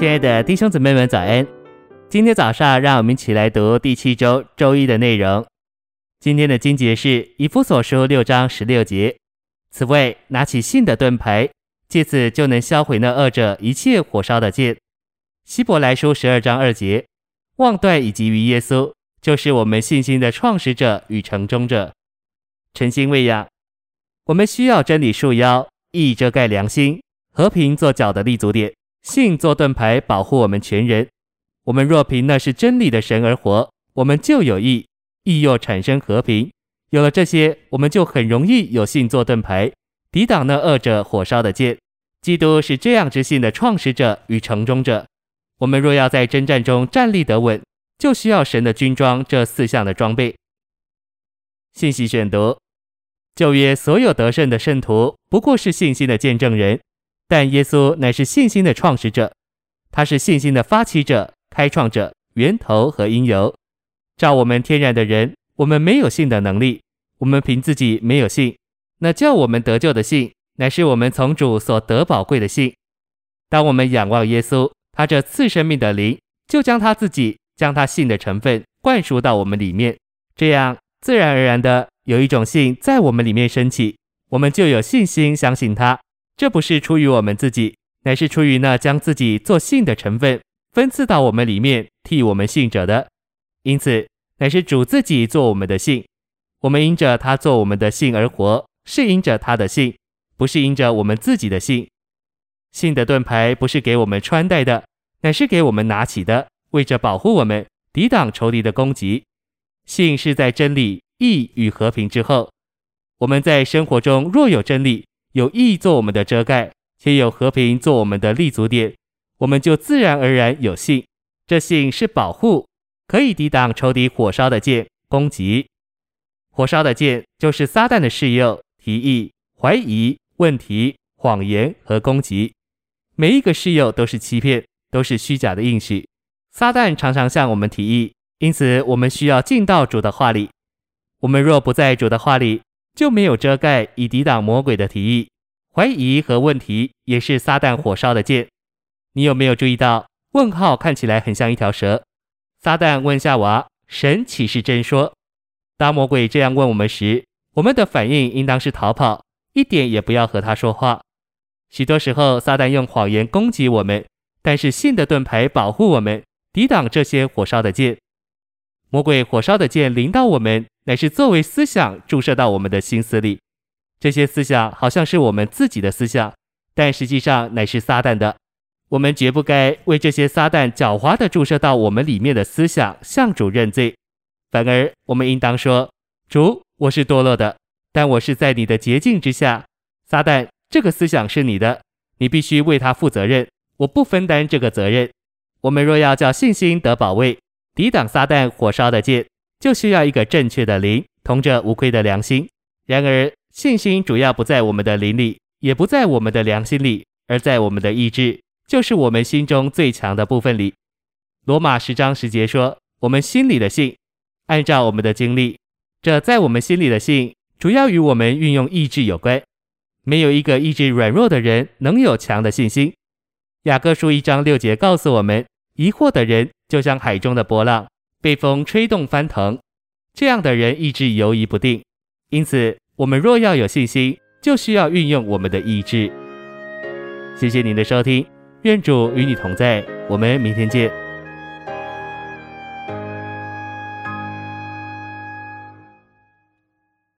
亲爱的弟兄姊妹们，早安！今天早上，让我们一起来读第七周周一的内容。今天的经节是以弗所书六章十六节。此外，拿起信的盾牌，借此就能销毁那恶者一切火烧的剑。希伯来书十二章二节。望断以及于耶稣，就是我们信心的创始者与成终者。诚心喂养，我们需要真理束腰，义遮盖良心，和平做脚的立足点。信做盾牌，保护我们全人。我们若凭那是真理的神而活，我们就有义，义又产生和平。有了这些，我们就很容易有信做盾牌，抵挡那恶者火烧的箭。基督是这样之信的创始者与成终者。我们若要在征战中站立得稳，就需要神的军装这四项的装备。信息选读：旧约所有得胜的圣徒，不过是信心的见证人。但耶稣乃是信心的创始者，他是信心的发起者、开创者、源头和因由。照我们天然的人，我们没有信的能力，我们凭自己没有信。那叫我们得救的信，乃是我们从主所得宝贵的信。当我们仰望耶稣，他这赐生命的灵，就将他自己、将他信的成分灌输到我们里面，这样自然而然的有一种信在我们里面升起，我们就有信心相信他。这不是出于我们自己，乃是出于那将自己做信的成分分赐到我们里面，替我们信者的。因此，乃是主自己做我们的信。我们因着他做我们的信而活，是因着他的信，不是因着我们自己的信。信的盾牌不是给我们穿戴的，乃是给我们拿起的，为着保护我们，抵挡仇敌的攻击。信是在真理、义与和平之后。我们在生活中若有真理，有义做我们的遮盖，且有和平做我们的立足点，我们就自然而然有信。这信是保护，可以抵挡仇敌火烧的箭攻击。火烧的箭就是撒旦的试诱、提议、怀疑、问题、谎言和攻击。每一个试诱都是欺骗，都是虚假的应许。撒旦常常向我们提议，因此我们需要进到主的话里。我们若不在主的话里，就没有遮盖以抵挡魔鬼的提议、怀疑和问题，也是撒旦火烧的箭。你有没有注意到，问号看起来很像一条蛇？撒旦问夏娃：“神岂是真说？”当魔鬼这样问我们时，我们的反应应当是逃跑，一点也不要和他说话。许多时候，撒旦用谎言攻击我们，但是信的盾牌保护我们，抵挡这些火烧的箭。魔鬼火烧的箭临到我们，乃是作为思想注射到我们的心思里。这些思想好像是我们自己的思想，但实际上乃是撒旦的。我们绝不该为这些撒旦狡猾地注射到我们里面的思想向主认罪，反而我们应当说：“主，我是堕落的，但我是在你的洁净之下。撒旦，这个思想是你的，你必须为他负责任，我不分担这个责任。我们若要叫信心得保卫。”抵挡撒旦火烧的箭，就需要一个正确的灵，同着无愧的良心。然而，信心主要不在我们的灵里，也不在我们的良心里，而在我们的意志，就是我们心中最强的部分里。罗马十章十节说：“我们心里的信，按照我们的经历，这在我们心里的信，主要与我们运用意志有关。没有一个意志软弱的人能有强的信心。”雅各书一章六节告诉我们。疑惑的人就像海中的波浪，被风吹动翻腾。这样的人意志游移不定。因此，我们若要有信心，就需要运用我们的意志。谢谢您的收听，愿主与你同在。我们明天见。